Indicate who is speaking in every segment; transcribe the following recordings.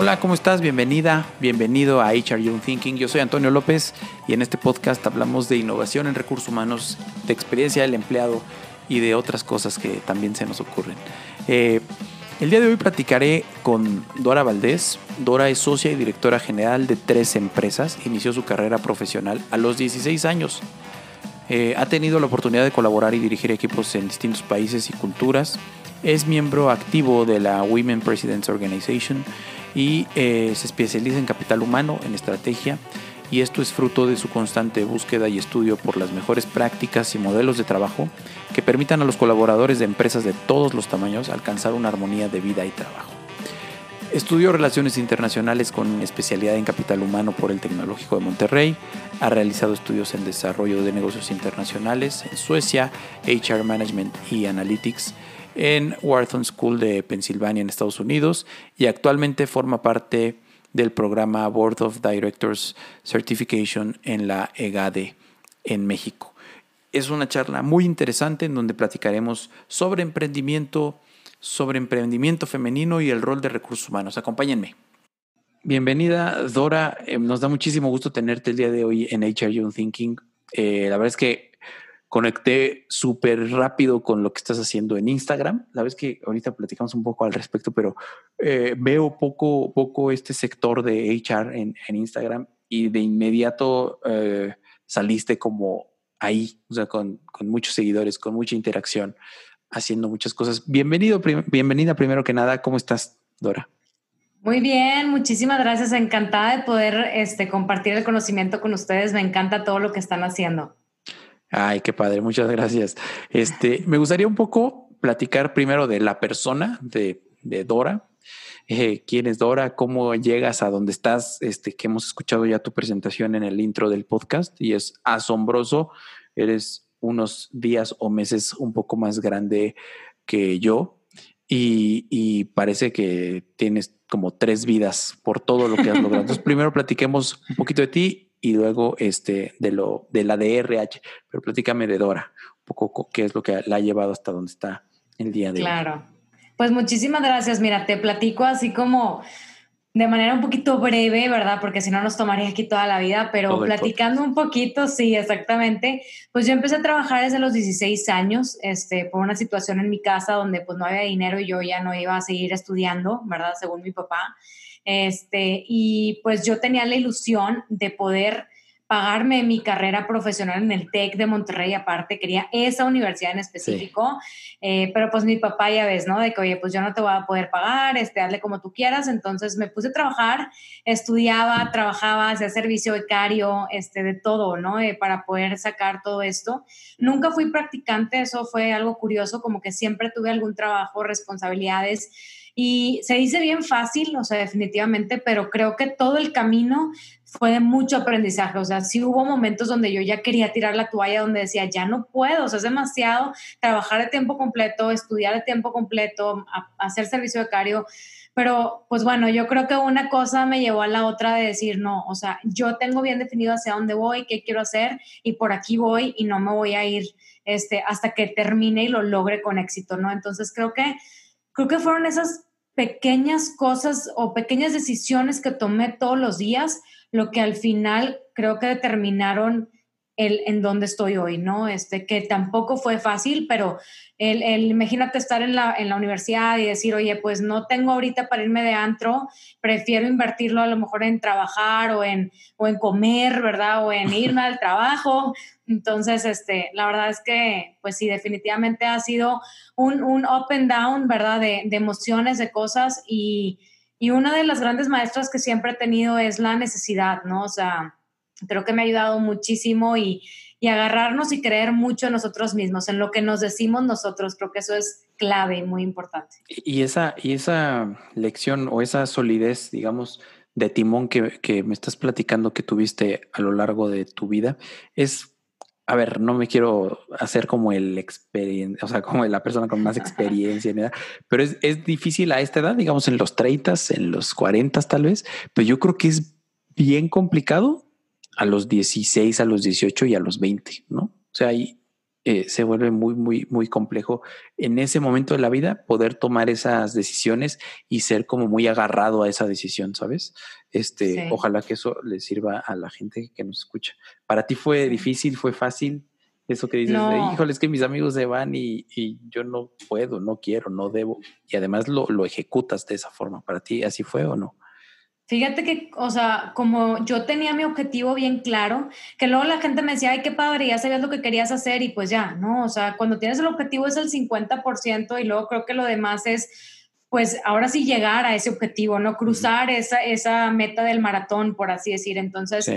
Speaker 1: Hola, ¿cómo estás? Bienvenida, bienvenido a HR Young Thinking. Yo soy Antonio López y en este podcast hablamos de innovación en recursos humanos, de experiencia del empleado y de otras cosas que también se nos ocurren. Eh, el día de hoy platicaré con Dora Valdés. Dora es socia y directora general de tres empresas. Inició su carrera profesional a los 16 años. Eh, ha tenido la oportunidad de colaborar y dirigir equipos en distintos países y culturas. Es miembro activo de la Women Presidents Organization y eh, se especializa en capital humano, en estrategia, y esto es fruto de su constante búsqueda y estudio por las mejores prácticas y modelos de trabajo que permitan a los colaboradores de empresas de todos los tamaños alcanzar una armonía de vida y trabajo. Estudió Relaciones Internacionales con especialidad en Capital Humano por el Tecnológico de Monterrey. Ha realizado estudios en Desarrollo de Negocios Internacionales en Suecia, HR Management y Analytics en Wharton School de Pensilvania en Estados Unidos y actualmente forma parte del programa Board of Directors Certification en la EGADE en México. Es una charla muy interesante en donde platicaremos sobre emprendimiento, sobre emprendimiento femenino y el rol de recursos humanos. Acompáñenme. Bienvenida, Dora. Eh, nos da muchísimo gusto tenerte el día de hoy en HR Young Thinking. Eh, la verdad es que conecté súper rápido con lo que estás haciendo en Instagram. La vez que ahorita platicamos un poco al respecto, pero eh, veo poco, poco este sector de HR en, Instagram y de inmediato eh, saliste como ahí, o sea, con, muchos seguidores, con mucha interacción, haciendo muchas cosas. Bienvenido, bienvenida primero que nada. ¿Cómo estás, Dora?
Speaker 2: Muy bien, muchísimas gracias. Encantada de poder este, compartir el conocimiento con ustedes. Me encanta todo lo que están haciendo.
Speaker 1: Ay, qué padre, muchas gracias. Este, me gustaría un poco platicar primero de la persona de, Dora. Eh, ¿Quién es Dora? ¿Cómo llegas a donde estás? Este, que hemos escuchado ya tu presentación en el intro del podcast y es asombroso. Eres unos días o meses un poco más grande que yo y, y parece que tienes como tres vidas por todo lo que has logrado. Entonces, primero platiquemos un poquito de ti y luego este, de, lo, de la DRH. Pero platícame de Dora, un poco qué es lo que la ha llevado hasta donde está el día de
Speaker 2: hoy. Claro. Pues muchísimas gracias. Mira, te platico así como de manera un poquito breve, ¿verdad? Porque si no nos tomaría aquí toda la vida, pero platicando un poquito, sí, exactamente. Pues yo empecé a trabajar desde los 16 años, este, por una situación en mi casa donde pues no había dinero y yo ya no iba a seguir estudiando, ¿verdad? Según mi papá. Este, y pues yo tenía la ilusión de poder pagarme mi carrera profesional en el TEC de Monterrey, aparte quería esa universidad en específico, eh, pero pues mi papá ya ves, ¿no? De que, oye, pues yo no te voy a poder pagar, este, hazle como tú quieras, entonces me puse a trabajar, estudiaba, trabajaba, hacía servicio becario, este, de todo, ¿no? Eh, para poder sacar todo esto. Nunca fui practicante, eso fue algo curioso, como que siempre tuve algún trabajo, responsabilidades, y se dice bien fácil, o sea, definitivamente, pero creo que todo el camino fue de mucho aprendizaje. O sea, sí hubo momentos donde yo ya quería tirar la toalla, donde decía, ya no puedo, o sea, es demasiado trabajar de tiempo completo, estudiar de tiempo completo, hacer servicio becario. Pero, pues bueno, yo creo que una cosa me llevó a la otra de decir, no, o sea, yo tengo bien definido hacia dónde voy, qué quiero hacer, y por aquí voy y no me voy a ir este, hasta que termine y lo logre con éxito, ¿no? Entonces creo que, creo que fueron esas pequeñas cosas o pequeñas decisiones que tomé todos los días, lo que al final creo que determinaron el en dónde estoy hoy, ¿no? Este, que tampoco fue fácil, pero el, imagínate estar en la, en la universidad y decir, oye, pues no tengo ahorita para irme de antro, prefiero invertirlo a lo mejor en trabajar o en, o en comer, ¿verdad? O en irme al trabajo. Entonces, este, la verdad es que, pues sí, definitivamente ha sido un, un up and down, ¿verdad? De, de emociones, de cosas y, y una de las grandes maestras que siempre he tenido es la necesidad, ¿no? O sea, creo que me ha ayudado muchísimo y, y agarrarnos y creer mucho en nosotros mismos, en lo que nos decimos nosotros. Creo que eso es clave y muy importante.
Speaker 1: Y esa, y esa lección o esa solidez, digamos, de timón que, que me estás platicando que tuviste a lo largo de tu vida, es a ver, no me quiero hacer como el experiencia, o sea, como la persona con más experiencia, pero es, es, difícil a esta edad, digamos en los 30, en los 40 tal vez, pero yo creo que es bien complicado a los 16, a los 18 y a los 20, ¿no? O sea, hay eh, se vuelve muy, muy, muy complejo en ese momento de la vida poder tomar esas decisiones y ser como muy agarrado a esa decisión, ¿sabes? Este, ojalá que eso le sirva a la gente que nos escucha. ¿Para ti fue difícil, fue fácil? Eso que dices, híjole, es que mis amigos se van y, yo no puedo, no quiero, no debo. Y además lo, lo ejecutas de esa forma. ¿Para ti así fue o no?
Speaker 2: Fíjate que, o sea, como yo tenía mi objetivo bien claro, que luego la gente me decía, ay, qué padre, ya sabías lo que querías hacer y pues ya, ¿no? O sea, cuando tienes el objetivo es el 50% y luego creo que lo demás es, pues ahora sí llegar a ese objetivo, ¿no? Cruzar esa, esa meta del maratón, por así decir. Entonces,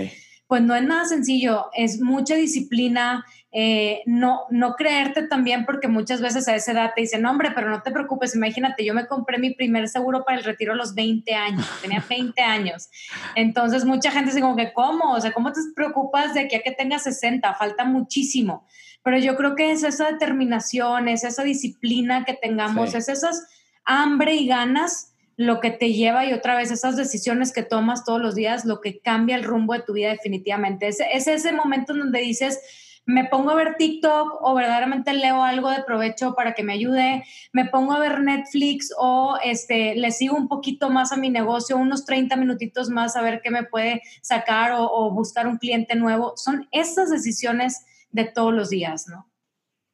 Speaker 2: pues no es nada sencillo, es mucha disciplina, eh, no, no creerte también porque muchas veces a esa edad te dicen, hombre, pero no te preocupes, imagínate, yo me compré mi primer seguro para el retiro a los 20 años, tenía 20 años. Entonces mucha gente dice como que, ¿cómo? O sea, ¿cómo te preocupas de aquí a que tengas 60? Falta muchísimo. Pero yo creo que es esa determinación, es esa disciplina que tengamos, es esas hambre y ganas lo que te lleva y otra vez esas decisiones que tomas todos los días, lo que cambia el rumbo de tu vida definitivamente. Es, es ese momento en donde dices, me pongo a ver TikTok o verdaderamente leo algo de provecho para que me ayude, me pongo a ver Netflix o este, le sigo un poquito más a mi negocio, unos 30 minutitos más a ver qué me puede sacar o, buscar un cliente nuevo. Son esas decisiones de todos los días, ¿no?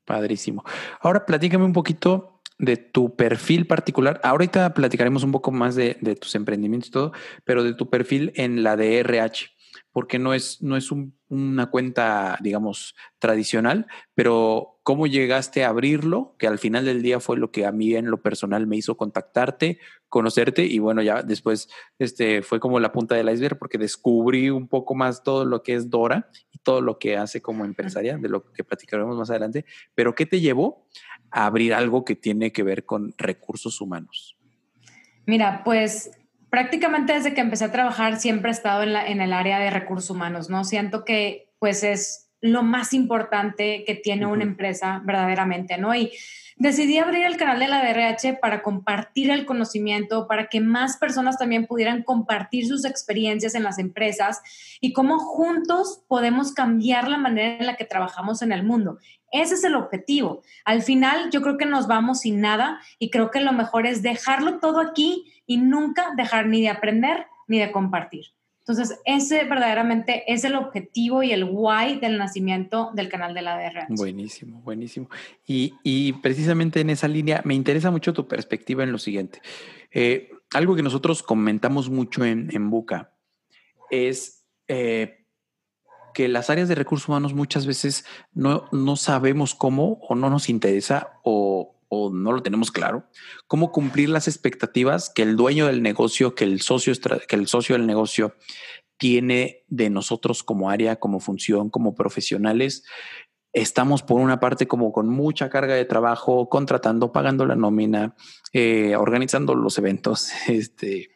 Speaker 1: Padrísimo. Ahora platícame un poquito de tu perfil particular. Ahorita platicaremos un poco más de, tus emprendimientos y todo, pero de tu perfil en la de RH, porque no es, no es una cuenta, digamos, tradicional, pero cómo llegaste a abrirlo, que al final del día fue lo que a mí en lo personal me hizo contactarte, conocerte y bueno, ya después este, fue como la punta del iceberg porque descubrí un poco más todo lo que es Dora y todo lo que hace como empresaria, de lo que platicaremos más adelante, pero ¿qué te llevó abrir algo que tiene que ver con recursos humanos?
Speaker 2: Mira, pues prácticamente desde que empecé a trabajar siempre he estado en, la, en el área de recursos humanos, ¿no? Siento que pues es lo más importante que tiene una empresa verdaderamente, ¿no? Y decidí abrir el canal de la DRH para compartir el conocimiento, para que más personas también pudieran compartir sus experiencias en las empresas y cómo juntos podemos cambiar la manera en la que trabajamos en el mundo. Ese es el objetivo. Al final yo creo que nos vamos sin nada y creo que lo mejor es dejarlo todo aquí y nunca dejar ni de aprender ni de compartir. Entonces, ese verdaderamente es el objetivo y el why del nacimiento del canal de la DRH.
Speaker 1: Buenísimo, buenísimo. Y, precisamente en esa línea me interesa mucho tu perspectiva en lo siguiente. Eh, algo que nosotros comentamos mucho en, en Buca es eh, que las áreas de recursos humanos muchas veces no, no sabemos cómo o no nos interesa o o no lo tenemos claro, cómo cumplir las expectativas que el dueño del negocio, que el socio, que el socio del negocio tiene de nosotros como área, como función, como profesionales. Estamos por una parte como con mucha carga de trabajo, contratando, pagando la nómina, eh, organizando los eventos, este,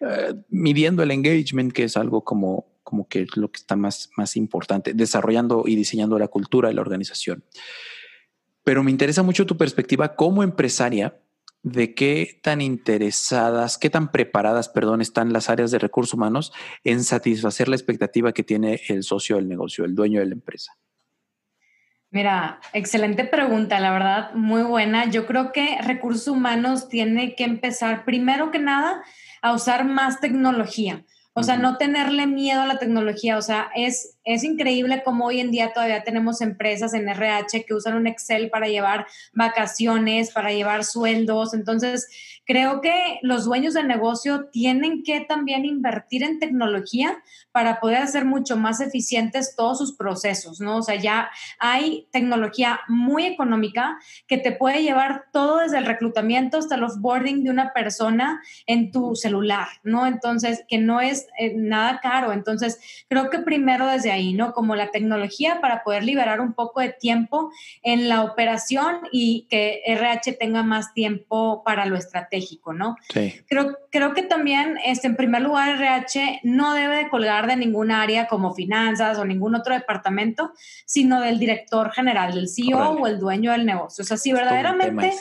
Speaker 1: eh, midiendo el engagement, que es algo como, como que es lo que está más, más importante, desarrollando y diseñando la cultura de la organización pero me interesa mucho tu perspectiva como empresaria de qué tan interesadas, qué tan preparadas, perdón, están las áreas de recursos humanos en satisfacer la expectativa que tiene el socio del negocio, el dueño de la empresa.
Speaker 2: Mira, excelente pregunta, la verdad, muy buena. Yo creo que recursos humanos tiene que empezar primero que nada a usar más tecnología. O sea, no tenerle miedo a la tecnología. O sea, es, es increíble cómo hoy en día todavía tenemos empresas en RH que usan un Excel para llevar vacaciones, para llevar sueldos. Entonces, creo que los dueños del negocio tienen que también invertir en tecnología para poder hacer mucho más eficientes todos sus procesos, ¿no? O sea, ya hay tecnología muy económica que te puede llevar todo desde el reclutamiento hasta el offboarding de una persona en tu celular, ¿no? Entonces, que no es eh, nada caro. Entonces, creo que primero desde ahí, ¿no? Como la tecnología para poder liberar un poco de tiempo en la operación y que RH tenga más tiempo para lo estratégico ¿no? Sí. Creo, creo que también, este, en primer lugar, RH no debe de colgar de ningún área como finanzas o ningún otro departamento, sino del director general, del CEO o el dueño del negocio. O sea, si verdaderamente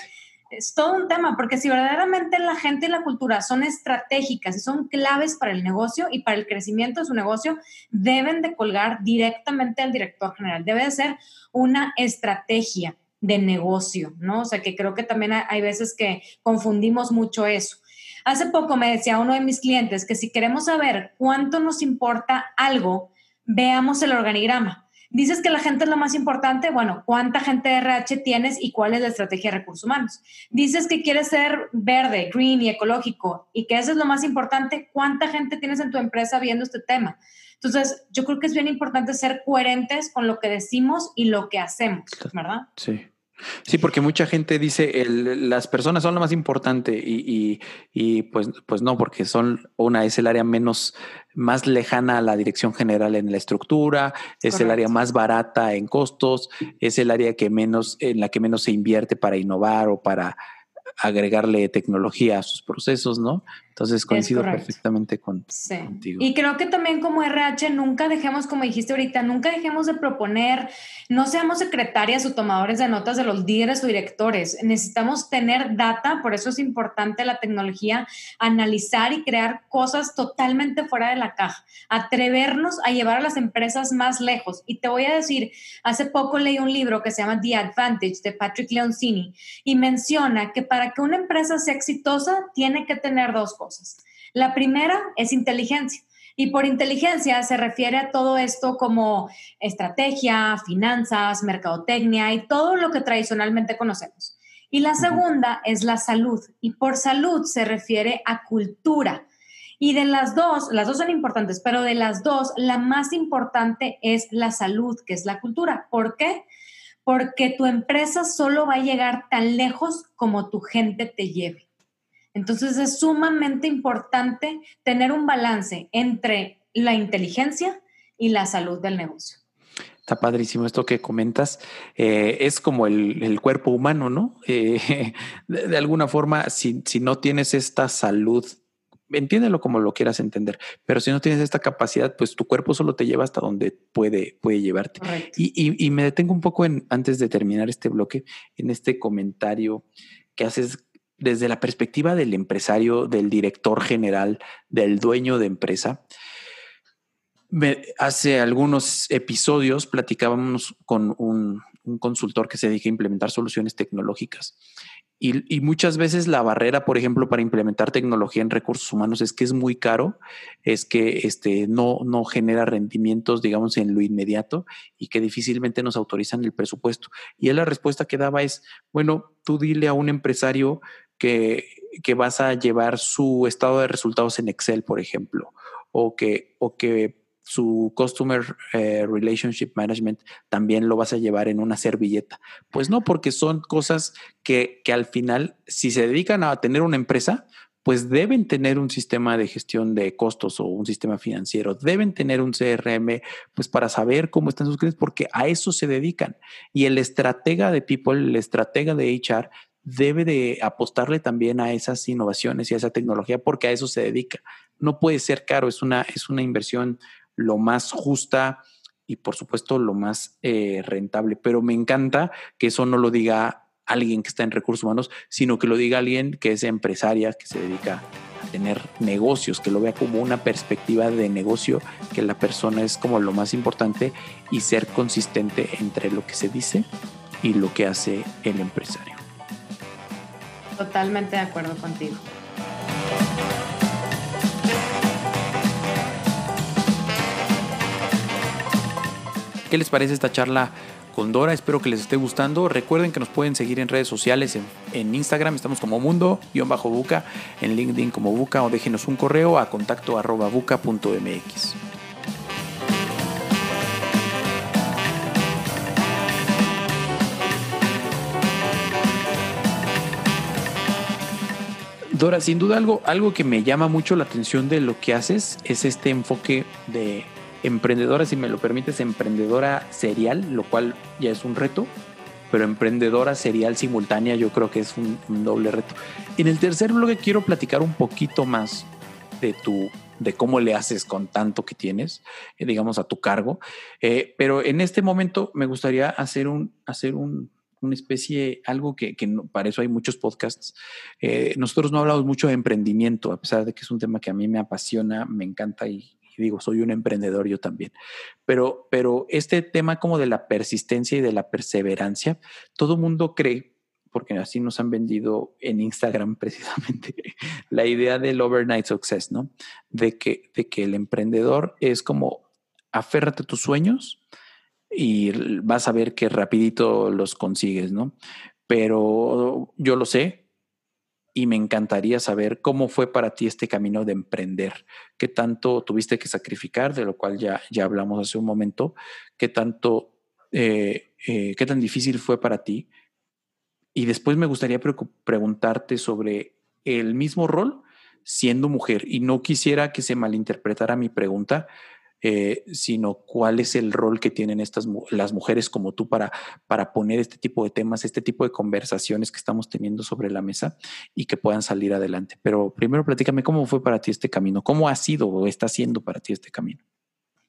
Speaker 2: es todo un tema, porque si verdaderamente la gente y la cultura son estratégicas y son claves para el negocio y para el crecimiento de su negocio, deben de colgar directamente al director general. Debe de ser una estrategia de negocio, ¿no? O sea, que creo que también hay veces que confundimos mucho eso. Hace poco me decía uno de mis clientes que si queremos saber cuánto nos importa algo, veamos el organigrama. Dices que la gente es lo más importante. Bueno, ¿cuánta gente de RH tienes y cuál es la estrategia de recursos humanos? Dices que quieres ser verde, green y ecológico y que eso es lo más importante. ¿Cuánta gente tienes en tu empresa viendo este tema? Entonces, yo creo que es bien importante ser coherentes con lo que decimos y lo que hacemos, ¿verdad?
Speaker 1: Sí. Sí, porque mucha gente dice el, las personas son lo más importante y, y, pues, pues no, porque son una es el área menos más lejana a la dirección general en la estructura, es el área más barata en costos, es el área que menos en la que menos se invierte para innovar o para agregarle tecnología a sus procesos, ¿no? Entonces coincido perfectamente con, sí. contigo.
Speaker 2: Y creo que también como RH nunca dejemos, como dijiste ahorita, nunca dejemos de proponer, no seamos secretarias o tomadores de notas de los líderes o directores. Necesitamos tener data, por eso es importante la tecnología, analizar y crear cosas totalmente fuera de la caja, atrevernos a llevar a las empresas más lejos. Y te voy a decir, hace poco leí un libro que se llama The Advantage de Patrick Leoncini y menciona que para que una empresa sea exitosa tiene que tener dos cosas la primera es inteligencia. Y por inteligencia se refiere a todo esto como estrategia, finanzas, mercadotecnia y todo lo que tradicionalmente conocemos. Y la segunda es la salud. Y por salud se refiere a cultura. Y de las dos, las dos son importantes, pero de las dos, la más importante es la salud, que es la cultura. ¿Por qué? Porque tu empresa solo va a llegar tan lejos como tu gente te lleve. Entonces es sumamente importante tener un balance entre la inteligencia y la salud del negocio.
Speaker 1: Está padrísimo esto que comentas. Eh, es como el, cuerpo humano, ¿no? Eh, de, alguna forma, si, no tienes esta salud, entiéndelo como lo quieras entender, pero si no tienes esta capacidad, pues tu cuerpo solo te lleva hasta donde puede, puede llevarte. Y, y, me detengo un poco en, antes de terminar este bloque, en este comentario que haces desde la perspectiva del empresario, del director general, del dueño de empresa, hace algunos episodios platicábamos con un, consultor que se dedica a implementar soluciones tecnológicas. Y, muchas veces la barrera, por ejemplo, para implementar tecnología en recursos humanos es que es muy caro, es que este, no, no genera rendimientos, digamos, en lo inmediato y que difícilmente nos autorizan el presupuesto. Y él la respuesta que daba es, bueno, tú dile a un empresario que, vas a llevar su estado de resultados en Excel, por ejemplo, o que, o que su Customer eh, Relationship Management también lo vas a llevar en una servilleta. Pues no, porque son cosas que, que al final, si se dedican a tener una empresa, pues deben tener un sistema de gestión de costos o un sistema financiero, deben tener un CRM, pues para saber cómo están sus clientes, porque a eso se dedican. Y el estratega de People, el estratega de HR, debe de apostarle también a esas innovaciones y a esa tecnología porque a eso se dedica. No puede ser caro, es una, es una inversión lo más justa y por supuesto lo más eh, rentable. Pero me encanta que eso no lo diga alguien que está en recursos humanos, sino que lo diga alguien que es empresaria, que se dedica a tener negocios, que lo vea como una perspectiva de negocio, que la persona es como lo más importante y ser consistente entre lo que se dice y lo que hace el empresario.
Speaker 2: Totalmente de acuerdo contigo.
Speaker 1: ¿Qué les parece esta charla con Dora? Espero que les esté gustando. Recuerden que nos pueden seguir en redes sociales, en, Instagram estamos como mundo-buca, en LinkedIn como buca o déjenos un correo a contacto buca.mx. Dora, sin duda algo, algo que me llama mucho la atención de lo que haces es este enfoque de emprendedora, si me lo permites, emprendedora serial, lo cual ya es un reto, pero emprendedora serial simultánea yo creo que es un, doble reto. En el tercer bloque quiero platicar un poquito más de tu de cómo le haces con tanto que tienes, eh, digamos, a tu cargo. Eh, pero en este momento me gustaría hacer un, hacer un, una especie, algo que, que para eso hay muchos podcasts. Eh, nosotros no hablamos mucho de emprendimiento, a pesar de que es un tema que a mí me apasiona, me encanta y, digo, soy un emprendedor yo también. Pero, pero este tema como de la persistencia y de la perseverancia, todo mundo cree, porque así nos han vendido en Instagram precisamente, la idea del overnight success, ¿no? De que, de que el emprendedor es como aférrate a tus sueños y vas a ver que rapidito los consigues, ¿no? Pero yo lo sé, y me encantaría saber cómo fue para ti este camino de emprender, qué tanto tuviste que sacrificar, de lo cual ya, ya hablamos hace un momento, qué tanto, eh, eh, qué tan difícil fue para ti. Y después me gustaría preguntarte sobre el mismo rol siendo mujer. Y no quisiera que se malinterpretara mi pregunta, eh, sino cuál es el rol que tienen estas las mujeres como tú para, para poner este tipo de temas, este tipo de conversaciones que estamos teniendo sobre la mesa y que puedan salir adelante. Pero primero platícame cómo fue para ti este camino, cómo ha sido o está siendo para ti este camino.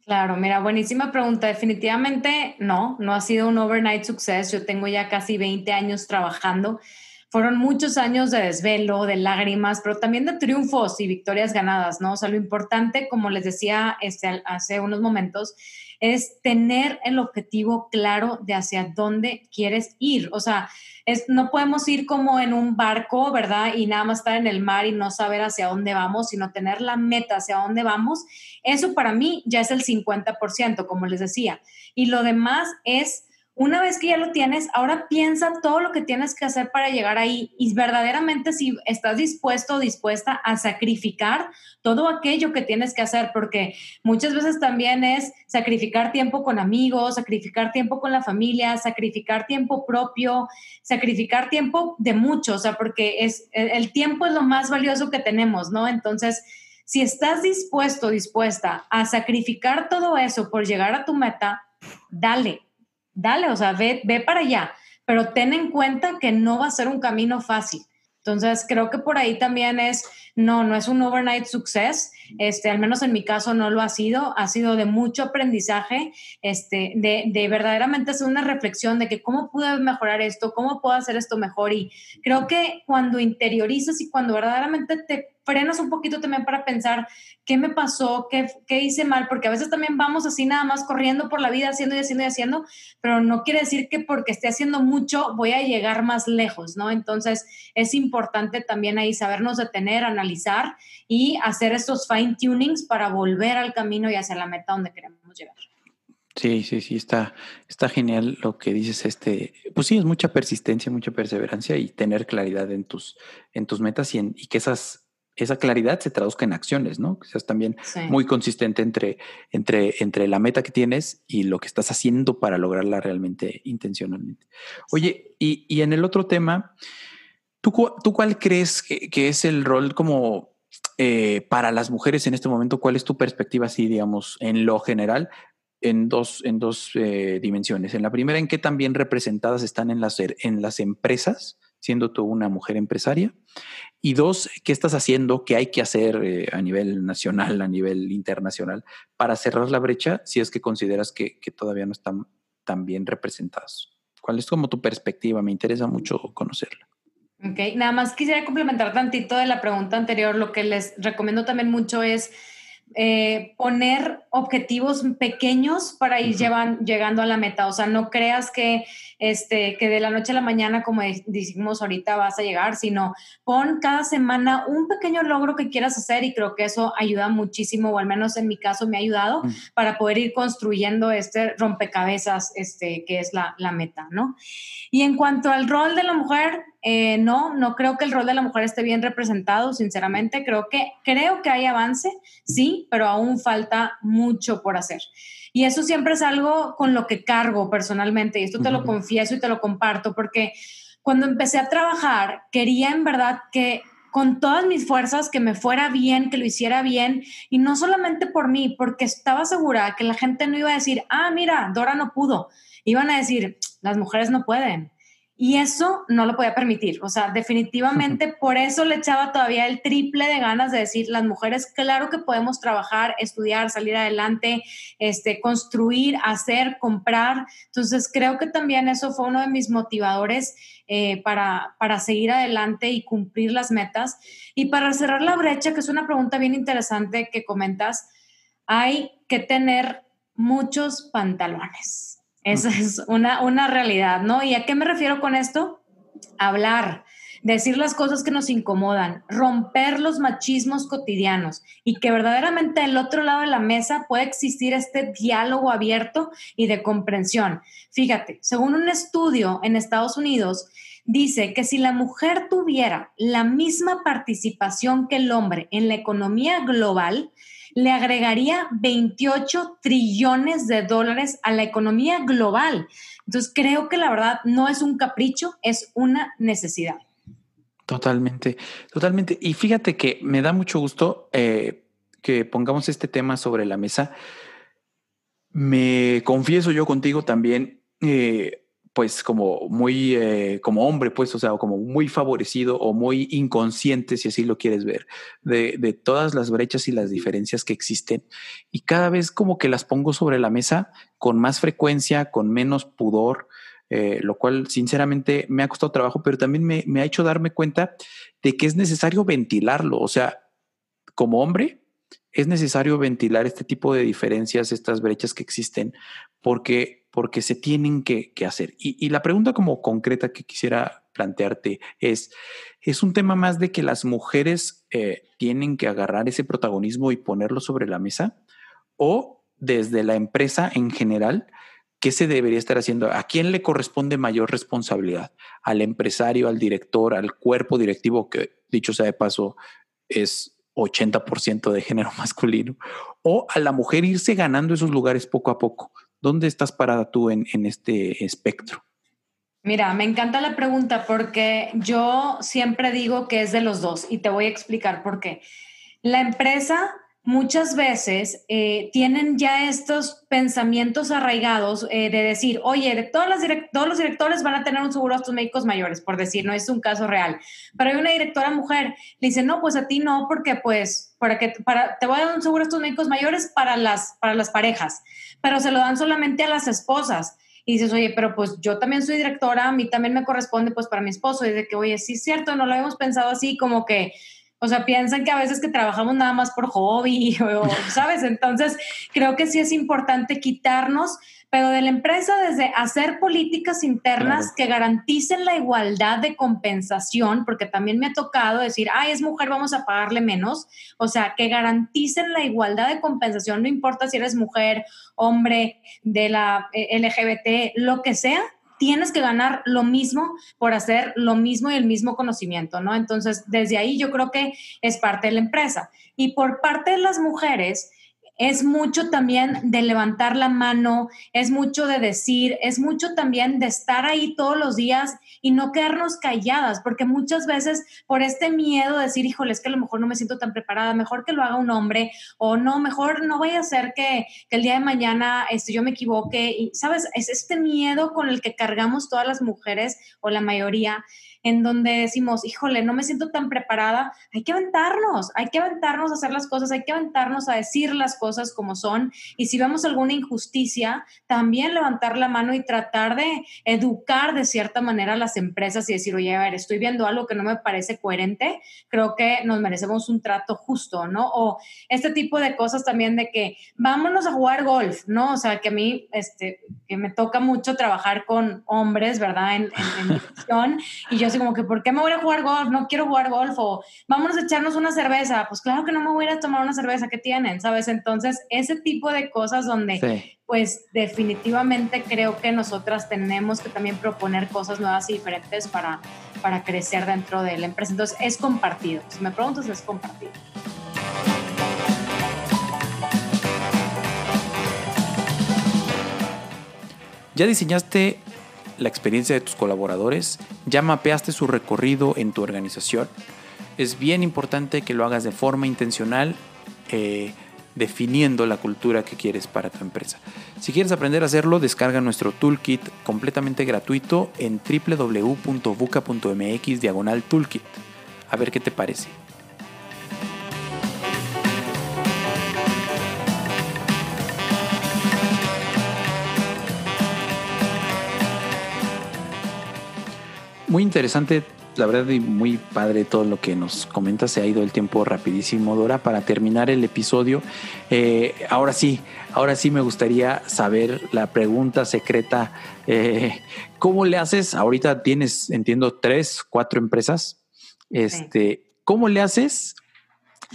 Speaker 2: Claro, mira, buenísima pregunta. Definitivamente no, no ha sido un overnight success. Yo tengo ya casi 20 años trabajando fueron muchos años de desvelo, de lágrimas, pero también de triunfos y victorias ganadas, ¿no? O sea, lo importante, como les decía este, hace unos momentos, es tener el objetivo claro de hacia dónde quieres ir. O sea, es, no podemos ir como en un barco, ¿verdad? Y nada más estar en el mar y no saber hacia dónde vamos, sino tener la meta hacia dónde vamos. Eso para mí ya es el 50%, como les decía. Y lo demás es una vez que ya lo tienes, ahora piensa todo lo que tienes que hacer para llegar ahí y verdaderamente si estás dispuesto o dispuesta a sacrificar todo aquello que tienes que hacer, porque muchas veces también es sacrificar tiempo con amigos, sacrificar tiempo con la familia, sacrificar tiempo propio, sacrificar tiempo de mucho, o sea, porque es el tiempo es lo más valioso que tenemos, ¿no? Entonces, si estás dispuesto, dispuesta a sacrificar todo eso por llegar a tu meta, dale, dale, o sea, ve, ve para allá, pero ten en cuenta que no va a ser un camino fácil. Entonces, creo que por ahí también es, no, no es un overnight success, este, al menos en mi caso no lo ha sido, ha sido de mucho aprendizaje, este, de, de verdaderamente hacer una reflexión de que cómo pude mejorar esto, cómo puedo hacer esto mejor y creo que cuando interiorizas y cuando verdaderamente te frenas un poquito también para pensar qué me pasó, qué, qué, hice mal, porque a veces también vamos así nada más corriendo por la vida, haciendo y haciendo y haciendo, pero no quiere decir que porque esté haciendo mucho voy a llegar más lejos, ¿no? Entonces es importante también ahí sabernos detener, analizar y hacer estos fine tunings para volver al camino y hacia la meta donde queremos llegar.
Speaker 1: Sí, sí, sí, está, está genial lo que dices. Este, pues sí, es mucha persistencia, mucha perseverancia y tener claridad en tus, en tus metas y, en, y que esas esa claridad se traduzca en acciones, ¿no? Que seas también muy consistente entre, entre, entre la meta que tienes y lo que estás haciendo para lograrla realmente intencionalmente. Oye, y, y en el otro tema, ¿tú, tú cuál crees que, es el rol como eh, para las mujeres en este momento? ¿Cuál es tu perspectiva, así, digamos, en lo general? En dos, en dos eh, dimensiones. En la primera, en qué también representadas están en las, en las empresas, siendo tú una mujer empresaria. Y dos, ¿qué estás haciendo? ¿Qué hay que hacer eh, a nivel nacional, a nivel internacional, para cerrar la brecha si es que consideras que, todavía no están tan bien representados? ¿Cuál es como tu perspectiva? Me interesa mucho conocerla.
Speaker 2: Ok, nada más quisiera complementar tantito de la pregunta anterior. Lo que les recomiendo también mucho es eh, poner objetivos pequeños para ir llegando a la meta. O sea, no creas que, este, que de la noche a la mañana, como dijimos ahorita, vas a llegar, sino pon cada semana un pequeño logro que quieras hacer y creo que eso ayuda muchísimo, o al menos en mi caso me ha ayudado mm. para poder ir construyendo este rompecabezas este, que es la, la meta, ¿no? Y en cuanto al rol de la mujer, eh, no, no creo que el rol de la mujer esté bien representado, sinceramente. Creo que, creo que hay avance, sí, pero aún falta mucho por hacer. Y eso siempre es algo con lo que cargo personalmente, y esto te lo confieso y te lo comparto, porque cuando empecé a trabajar, quería en verdad que con todas mis fuerzas que me fuera bien, que lo hiciera bien, y no solamente por mí, porque estaba segura que la gente no iba a decir, ah, mira, Dora no pudo, iban a decir, las mujeres no pueden Y eso no lo podía permitir. O sea, definitivamente por eso le echaba todavía el triple de ganas de decir, las mujeres, claro que podemos trabajar, estudiar, salir adelante, este, construir, hacer, comprar. Entonces, creo que también eso fue uno de mis motivadores eh, para, para seguir adelante y cumplir las metas. Y para cerrar la brecha, que es una pregunta bien interesante que comentas, hay que tener muchos pantalones. Esa es una, una realidad, ¿no? ¿Y a qué me refiero con esto? Hablar, decir las cosas que nos incomodan, romper los machismos cotidianos y que verdaderamente del otro lado de la mesa puede existir este diálogo abierto y de comprensión. Fíjate, según un estudio en Estados Unidos, dice que si la mujer tuviera la misma participación que el hombre en la economía global, le agregaría 28 trillones de dólares a la economía global. Entonces creo que la verdad no es un capricho, es una necesidad.
Speaker 1: Totalmente, totalmente. Y fíjate que me da mucho gusto eh, que pongamos este tema sobre la mesa. Me confieso yo contigo también. Eh, pues como muy, eh, como hombre, pues, o sea, como muy favorecido o muy inconsciente, si así lo quieres ver, de, todas las brechas y las diferencias que existen. Y cada vez como que las pongo sobre la mesa con más frecuencia, con menos pudor, eh, lo cual sinceramente me ha costado trabajo, pero también me, me ha hecho darme cuenta de que es necesario ventilarlo. O sea, como hombre, es necesario ventilar este tipo de diferencias, estas brechas que existen, porque porque se tienen que, hacer. Y, la pregunta como concreta que quisiera plantearte es, ¿es un tema más de que las mujeres eh, tienen que agarrar ese protagonismo y ponerlo sobre la mesa? ¿O desde la empresa en general, qué se debería estar haciendo? ¿A quién le corresponde mayor responsabilidad? ¿Al empresario, al director, al cuerpo directivo, que dicho sea de paso, es 80% de género masculino? ¿O a la mujer irse ganando esos lugares poco a poco? ¿Dónde estás parada tú en, este espectro?
Speaker 2: Mira, me encanta la pregunta porque yo siempre digo que es de los dos y te voy a explicar por qué. La empresa muchas veces eh, tienen ya estos pensamientos arraigados eh, de decir, oye, de todas las todos los directores van a tener un seguro a tus médicos mayores, por decir, no es un caso real. Pero hay una directora mujer, le dice, no, pues a ti no, porque pues, para que, para, te voy a dar un seguro a tus médicos mayores para las, para las parejas, pero se lo dan solamente a las esposas. Y dices, oye, pero pues yo también soy directora, a mí también me corresponde pues para mi esposo. Y de que, oye, sí es cierto, no lo habíamos pensado así, como que o sea, piensan que a veces que trabajamos nada más por hobby, o, ¿sabes? Entonces, creo que sí es importante quitarnos, pero de la empresa desde hacer políticas internas que garanticen la igualdad de compensación, porque también me ha tocado decir, ay, es mujer, vamos a pagarle menos. O sea, que garanticen la igualdad de compensación, no importa si eres mujer, hombre, de la eh, LGBT, lo que sea, tienes que ganar lo mismo por hacer lo mismo y el mismo conocimiento, ¿no? Entonces, desde ahí yo creo que es parte de la empresa. Y por parte de las mujeres, es mucho también de levantar la mano, es mucho de decir, es mucho también de estar ahí todos los días y no quedarnos calladas, porque muchas veces por este miedo de decir, híjole, es que a lo mejor no me siento tan preparada, mejor que lo haga un hombre, o no, mejor no vaya a ser que, el día de mañana este, yo me equivoque, y sabes, es este miedo con el que cargamos todas las mujeres o la mayoría en donde decimos, híjole, no me siento tan preparada, hay que aventarnos, hay que aventarnos a hacer las cosas, hay que aventarnos a decir las cosas como son. Y si vemos alguna injusticia, también levantar la mano y tratar de educar de cierta manera a las empresas y decir, oye, a ver, estoy viendo algo que no me parece coherente, creo que nos merecemos un trato justo, ¿no? O este tipo de cosas también de que vámonos a jugar golf, ¿no? O sea, que a mí, este, que me toca mucho trabajar con hombres, ¿verdad? En, en, en y yo así como que, ¿por qué me voy a jugar golf? No quiero jugar golf o vámonos a echarnos una cerveza. Pues claro que no me voy a ir a tomar una cerveza que tienen, ¿sabes? Entonces, ese tipo de cosas donde, pues definitivamente creo que nosotras tenemos que también proponer cosas nuevas y diferentes para, para crecer dentro de la empresa. Entonces, es compartido. Si me preguntas, es compartido.
Speaker 1: ¿Ya diseñaste la experiencia de tus colaboradores, ya mapeaste su recorrido en tu organización. Es bien importante que lo hagas de forma intencional, eh, definiendo la cultura que quieres para tu empresa. Si quieres aprender a hacerlo, descarga nuestro toolkit completamente gratuito en www.buca.mx diagonal toolkit. A ver qué te parece. Muy interesante la verdad, y muy padre todo lo que nos comenta. Se ha ido el tiempo rapidísimo, Dora. Para terminar el episodio, eh, ahora sí, ahora sí me gustaría saber la pregunta secreta. Eh, ¿Cómo le haces? Ahorita tienes, entiendo, tres, cuatro empresas. Este, ¿Cómo le haces?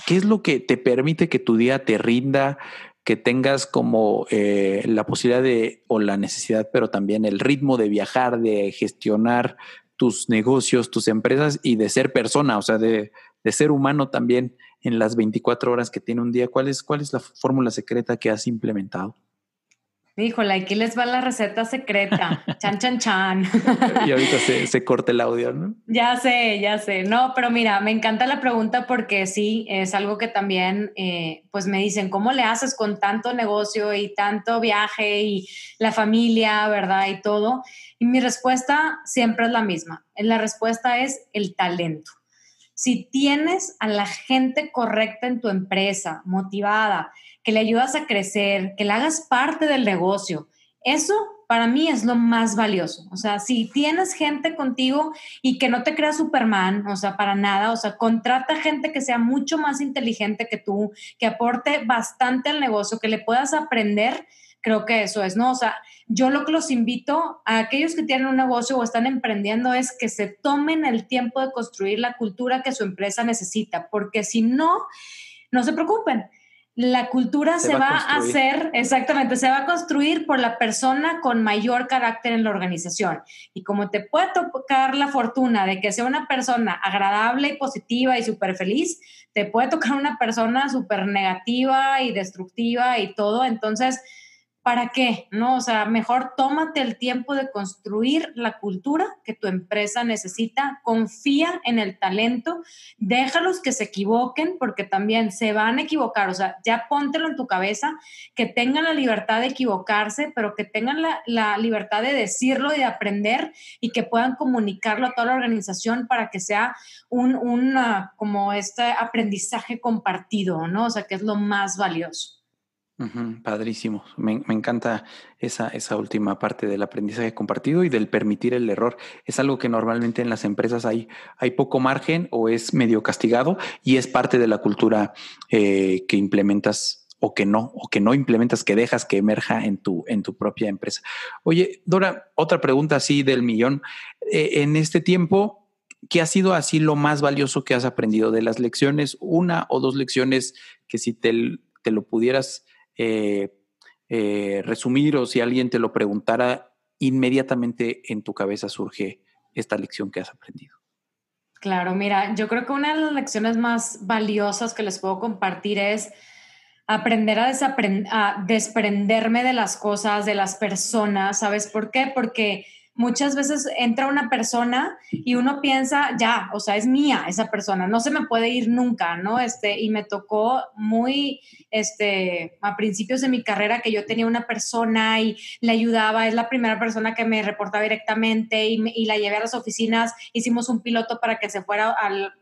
Speaker 1: ¿Qué es lo que te permite que tu día te rinda? que tengas como eh, la posibilidad de, o la necesidad, pero también el ritmo de viajar, de gestionar tus negocios, tus empresas y de ser persona, o sea, de, ser humano también en las 24 horas que tiene un día. ¿Cuál es, cuál es la fórmula secreta que has implementado?
Speaker 2: Híjole, aquí les va la receta secreta. Chan, chan, chan.
Speaker 1: y ahorita se, se corta el audio, ¿no?
Speaker 2: Ya sé, ya sé. No, pero mira, me encanta la pregunta porque sí, es algo que también, eh, pues me dicen, ¿cómo le haces con tanto negocio y tanto viaje y la familia, verdad? Y todo. Y mi respuesta siempre es la misma. La respuesta es el talento. Si tienes a la gente correcta en tu empresa, motivada, que le ayudas a crecer, que le hagas parte del negocio. Eso para mí es lo más valioso. O sea, si tienes gente contigo y que no te crea Superman, o sea, para nada, o sea, contrata gente que sea mucho más inteligente que tú, que aporte bastante al negocio, que le puedas aprender, creo que eso es, ¿no? O sea, yo lo que los invito a aquellos que tienen un negocio o están emprendiendo es que se tomen el tiempo de construir la cultura que su empresa necesita, porque si no, no se preocupen la cultura se, va, a, hacer, exactamente, se va a construir por la persona con mayor carácter en la organización. Y como te puede tocar la fortuna de que sea una persona agradable y positiva y súper feliz, te puede tocar una persona súper negativa y destructiva y todo. Entonces, ¿para qué? ¿No? O sea, mejor tómate el tiempo de construir la cultura que tu empresa necesita, confía en el talento, déjalos que se equivoquen porque también se van a equivocar, o sea, ya póntelo en tu cabeza, que tengan la libertad de equivocarse, pero que tengan la, libertad de decirlo y de aprender y que puedan comunicarlo a toda la organización para que sea un, un como este aprendizaje compartido, ¿no? O sea, que es lo más valioso
Speaker 1: padrísimo. Me, encanta esa, esa última parte del aprendizaje compartido y del permitir el error. Es algo que normalmente en las empresas hay, hay poco margen o es medio castigado y es parte de la cultura eh, que implementas o que no, o que no implementas, que dejas que emerja en tu, en tu propia empresa. Oye, Dora, otra pregunta así del millón. Eh, en este tiempo, ¿qué ha sido así lo más valioso que has aprendido de las lecciones? Una o dos lecciones que si te, te lo pudieras eh, eh, resumir o si alguien te lo preguntara, inmediatamente en tu cabeza surge esta lección que has aprendido?
Speaker 2: Claro, mira, yo creo que una de las lecciones más valiosas que les puedo compartir es aprender a, a desprenderme de las cosas, de las personas, ¿sabes por qué? Porque muchas veces entra una persona y uno piensa, ya, o sea, es mía esa persona, no se me puede ir nunca, ¿no? Este, y me tocó muy, este, a principios de mi carrera que yo tenía una persona y le ayudaba, es la primera persona que me reportaba directamente y, la llevé a las oficinas, hicimos un piloto para que se fuera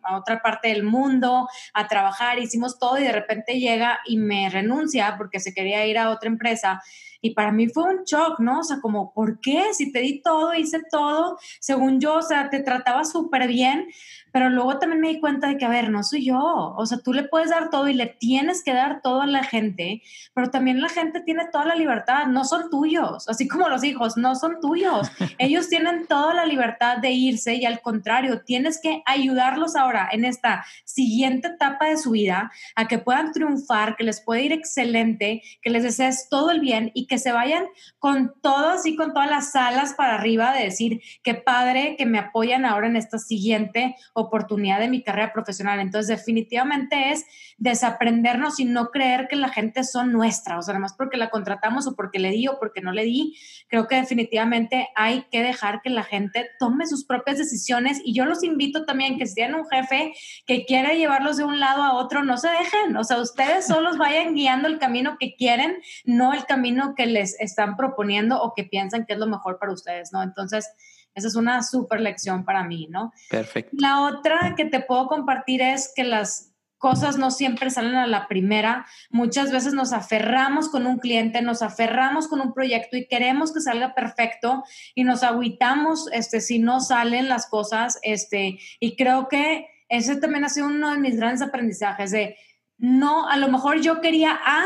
Speaker 2: a otra parte del mundo a trabajar, hicimos todo y de repente llega y me renuncia porque se quería ir a otra empresa y para mí fue un shock, ¿no? O sea, como, ¿por qué? Si te di todo, hice todo, según yo, o sea, te trataba súper bien, pero luego también me di cuenta de que, a ver, no soy yo. O sea, tú le puedes dar todo y le tienes que dar todo a la gente, pero también la gente tiene toda la libertad. No son tuyos, así como los hijos, no son tuyos. Ellos tienen toda la libertad de irse y al contrario, tienes que ayudarlos ahora en esta siguiente etapa de su vida a que puedan triunfar, que les pueda ir excelente, que les desees todo el bien y que se vayan con todo, y con todas las alas para arriba de decir, qué padre que me apoyan ahora en esta siguiente oportunidad de mi carrera profesional. Entonces, definitivamente es desaprendernos y no creer que la gente son nuestra, o sea, además porque la contratamos o porque le di o porque no le di. Creo que definitivamente hay que dejar que la gente tome sus propias decisiones y yo los invito también que si tienen un jefe que quiere llevarlos de un lado a otro, no se dejen, o sea, ustedes solos vayan guiando el camino que quieren, no el camino que les están proponiendo o que piensan que es lo mejor para ustedes, ¿no? Entonces, esa es una súper lección para mí, ¿no?
Speaker 1: Perfecto.
Speaker 2: La otra que te puedo compartir es que las cosas no siempre salen a la primera. Muchas veces nos aferramos con un cliente, nos aferramos con un proyecto y queremos que salga perfecto y nos agüitamos este, si no salen las cosas. Este, y creo que ese también ha sido uno de mis grandes aprendizajes de no, a lo mejor yo quería A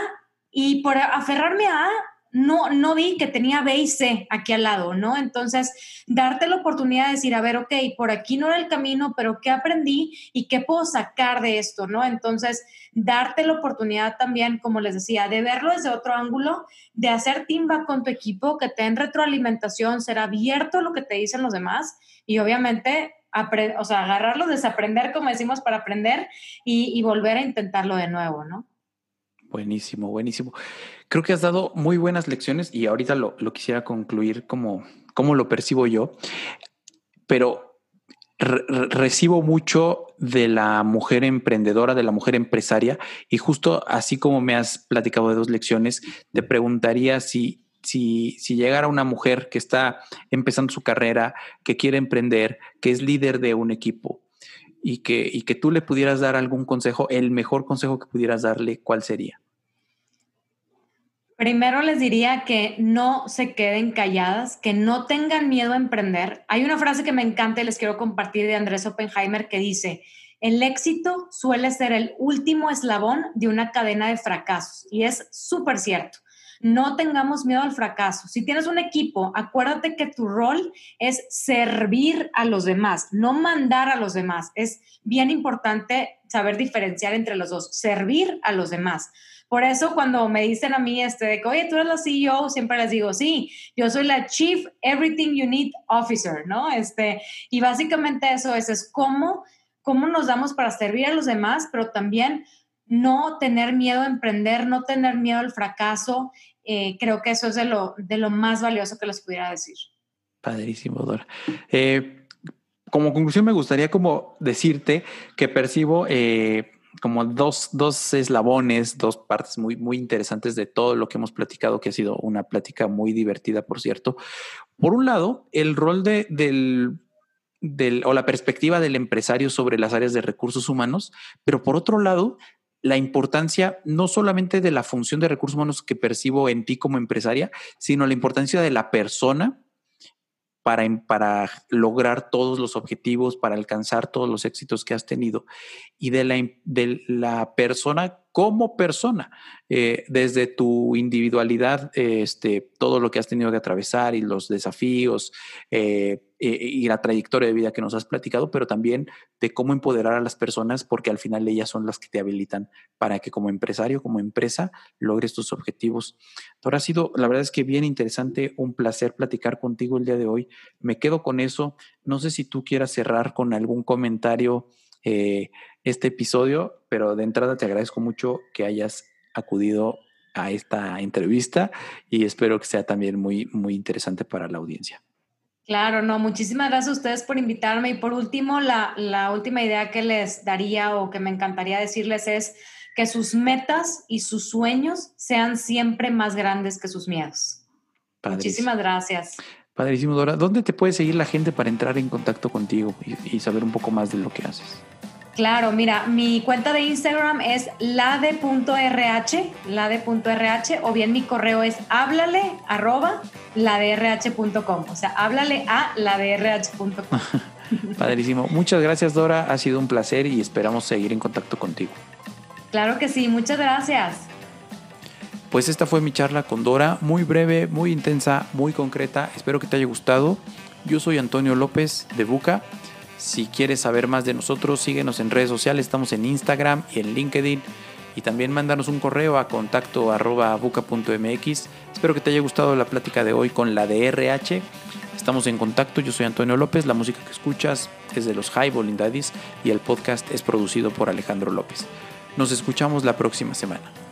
Speaker 2: y por aferrarme a A no, no vi que tenía B y C aquí al lado, ¿no? Entonces, darte la oportunidad de decir, a ver, ok, por aquí no era el camino, pero ¿qué aprendí y qué puedo sacar de esto, ¿no? Entonces, darte la oportunidad también, como les decía, de verlo desde otro ángulo, de hacer timba con tu equipo, que te den retroalimentación, ser abierto a lo que te dicen los demás y obviamente o sea, agarrarlo, desaprender, como decimos, para aprender y, y volver a intentarlo de nuevo, ¿no?
Speaker 1: Buenísimo, buenísimo. Creo que has dado muy buenas lecciones y ahorita lo, quisiera concluir como, como lo percibo yo, pero recibo mucho de la mujer emprendedora, de la mujer empresaria y justo así como me has platicado de dos lecciones, te preguntaría si si, si, llegara una mujer que está empezando su carrera, que quiere emprender, que es líder de un equipo y que, y que tú le pudieras dar algún consejo, el mejor consejo que pudieras darle, ¿cuál sería?
Speaker 2: Primero les diría que no se queden calladas, que no tengan miedo a emprender. Hay una frase que me encanta y les quiero compartir de Andrés Oppenheimer que dice, el éxito suele ser el último eslabón de una cadena de fracasos. Y es súper cierto. No tengamos miedo al fracaso. Si tienes un equipo, acuérdate que tu rol es servir a los demás, no mandar a los demás. Es bien importante saber diferenciar entre los dos, servir a los demás. Por eso cuando me dicen a mí, este, de que, oye, tú eres la CEO, siempre les digo, sí, yo soy la Chief Everything You Need Officer, ¿no? Este, y básicamente eso es, es cómo, cómo nos damos para servir a los demás, pero también no tener miedo a emprender, no tener miedo al fracaso. Eh, creo que eso es de lo, de lo más valioso que les pudiera decir.
Speaker 1: Padrísimo, Dora. Eh, como conclusión me gustaría como decirte que percibo eh, como dos, dos eslabones, dos partes muy, muy interesantes de todo lo que hemos platicado, que ha sido una plática muy divertida, por cierto. Por un lado, el rol de, del, del, o la perspectiva del empresario sobre las áreas de recursos humanos, pero por otro lado, la importancia no solamente de la función de recursos humanos que percibo en ti como empresaria, sino la importancia de la persona para, para lograr todos los objetivos, para alcanzar todos los éxitos que has tenido. Y de la, de la persona como persona, eh, desde tu individualidad, este, todo lo que has tenido que atravesar y los desafíos eh, y la trayectoria de vida que nos has platicado, pero también de cómo empoderar a las personas, porque al final ellas son las que te habilitan para que como empresario, como empresa, logres tus objetivos. Ahora ha sido, la verdad es que bien interesante, un placer platicar contigo el día de hoy. Me quedo con eso. No sé si tú quieras cerrar con algún comentario eh, este episodio, pero de entrada te agradezco mucho que hayas acudido a esta entrevista y espero que sea también muy, muy interesante para la audiencia.
Speaker 2: Claro, no, muchísimas gracias a ustedes por invitarme. Y por último, la, la última idea que les daría o que me encantaría decirles es que sus metas y sus sueños sean siempre más grandes que sus miedos. Muchísimas gracias.
Speaker 1: Padrísimo, Dora. ¿Dónde te puede seguir la gente para entrar en contacto contigo y, y saber un poco más de lo que haces?
Speaker 2: Claro, mira, mi cuenta de Instagram es lade.rh, lade.rh, o bien mi correo es háblale arroba ladrh.com, o sea, háblale a ladrh.com.
Speaker 1: Padrísimo. Muchas gracias, Dora. Ha sido un placer y esperamos seguir en contacto contigo.
Speaker 2: Claro que sí, muchas gracias.
Speaker 1: Pues esta fue mi charla con Dora, muy breve, muy intensa, muy concreta. Espero que te haya gustado. Yo soy Antonio López de Buca si quieres saber más de nosotros, síguenos en redes sociales. Estamos en Instagram y en LinkedIn. y también mándanos un correo a contacto buca.mx. Espero que te haya gustado la plática de hoy con la de RH. Estamos en contacto, yo soy Antonio López, la música que escuchas es de los Highballing Daddies y el podcast es producido por Alejandro López. Nos escuchamos la próxima semana.